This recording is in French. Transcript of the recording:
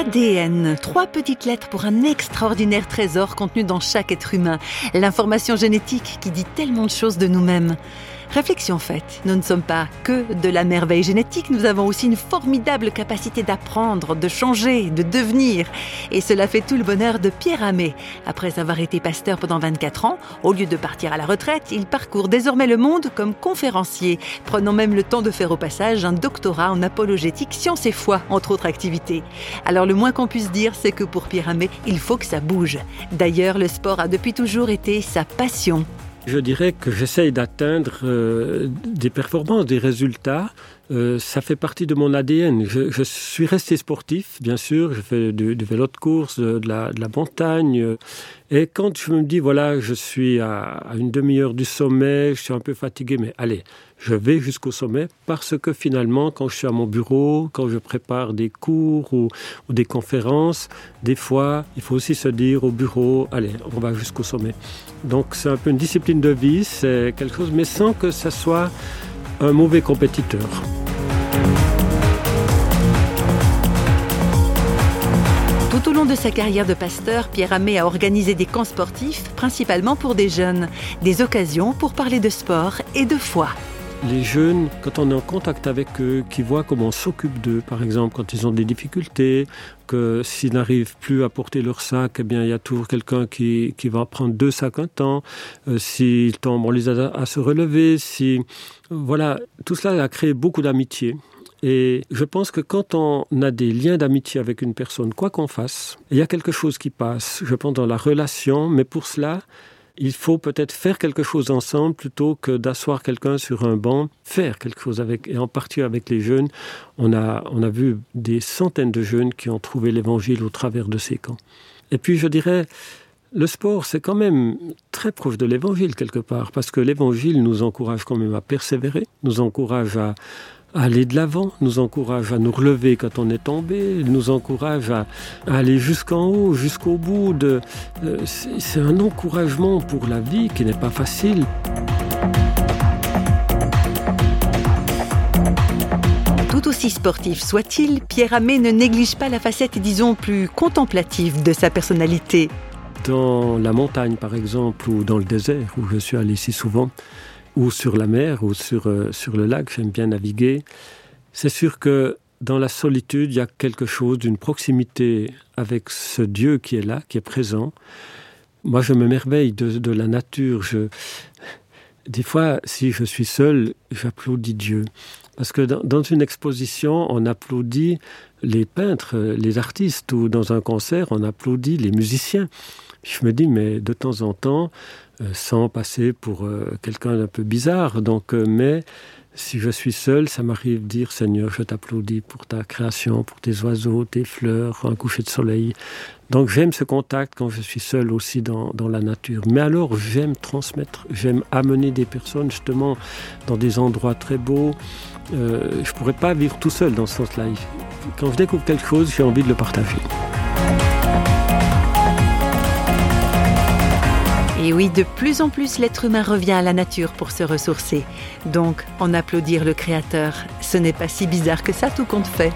ADN, trois petites lettres pour un extraordinaire trésor contenu dans chaque être humain. L'information génétique qui dit tellement de choses de nous-mêmes. Réflexion faite, nous ne sommes pas que de la merveille génétique, nous avons aussi une formidable capacité d'apprendre, de changer, de devenir. Et cela fait tout le bonheur de Pierre Amé. Après avoir été pasteur pendant 24 ans, au lieu de partir à la retraite, il parcourt désormais le monde comme conférencier, prenant même le temps de faire au passage un doctorat en apologétique, science et foi, entre autres activités. Alors le moins qu'on puisse dire, c'est que pour Pierre Amé, il faut que ça bouge. D'ailleurs, le sport a depuis toujours été sa passion. Je dirais que j'essaye d'atteindre euh, des performances, des résultats. Euh, ça fait partie de mon ADN. Je, suis resté sportif, bien sûr. Je fais du, vélo de course, de, la, montagne. Et quand je me dis, voilà, je suis à, à une demi-heure du sommet, je suis un peu fatigué, mais allez, je vais jusqu'au sommet parce que finalement, quand je suis à mon bureau, quand je prépare des cours ou, des conférences, des fois, il faut aussi se dire au bureau, allez, on va jusqu'au sommet. Donc c'est un peu une discipline de vie, c'est quelque chose, mais sans que ça soit un mauvais compétiteur. Tout au long de sa carrière de pasteur, Pierre Amé a organisé des camps sportifs, principalement pour des jeunes, des occasions pour parler de sport et de foi les jeunes, quand on est en contact avec eux, qui voient comment on s'occupe d'eux, par exemple, quand ils ont des difficultés, que s'ils n'arrivent plus à porter leur sac, eh bien, il y a toujours quelqu'un qui, qui va prendre deux sacs un temps. Euh, s'ils tombent, on les aide à, se relever. Si, voilà, tout cela a créé beaucoup d'amitié. Et je pense que quand on a des liens d'amitié avec une personne, quoi qu'on fasse, il y a quelque chose qui passe, je pense, dans la relation, mais pour cela, il faut peut-être faire quelque chose ensemble plutôt que d'asseoir quelqu'un sur un banc, faire quelque chose avec, et en particulier avec les jeunes. On a, on a vu des centaines de jeunes qui ont trouvé l'évangile au travers de ces camps. Et puis je dirais, le sport, c'est quand même très proche de l'évangile quelque part, parce que l'évangile nous encourage quand même à persévérer, nous encourage à, aller de l'avant, nous encourage à nous relever quand on est tombé, nous encourage à, aller jusqu'en haut, jusqu'au bout. De, euh, c'est un encouragement pour la vie qui n'est pas facile. Tout aussi sportif soit-il, Pierre Amé ne néglige pas la facette, disons, plus contemplative de sa personnalité. Dans la montagne, par exemple, ou dans le désert, où je suis allé si souvent, ou sur la mer ou sur, euh, sur le lac, j'aime bien naviguer. C'est sûr que dans la solitude, il y a quelque chose d'une proximité avec ce Dieu qui est là, qui est présent. Moi, je me merveille de, la nature. Des fois, si je suis seul, j'applaudis Dieu. Parce que dans, une exposition, on applaudit les peintres, les artistes, ou dans un concert, on applaudit les musiciens. Je me dis, mais de temps en temps, euh, sans passer pour euh, quelqu'un d'un peu bizarre. Donc, euh, mais si je suis seul, ça m'arrive de dire Seigneur, je t'applaudis pour ta création, pour tes oiseaux, tes fleurs, un coucher de soleil. Donc j'aime ce contact quand je suis seul aussi dans, la nature. Mais alors j'aime transmettre, j'aime amener des personnes justement dans des endroits très beaux. Je ne pourrais pas vivre tout seul dans ce sens-là. Quand je découvre quelque chose, j'ai envie de le partager. Oui, de plus en plus, l'être humain revient à la nature pour se ressourcer. Donc, en applaudir le Créateur, ce n'est pas si bizarre que ça tout compte fait.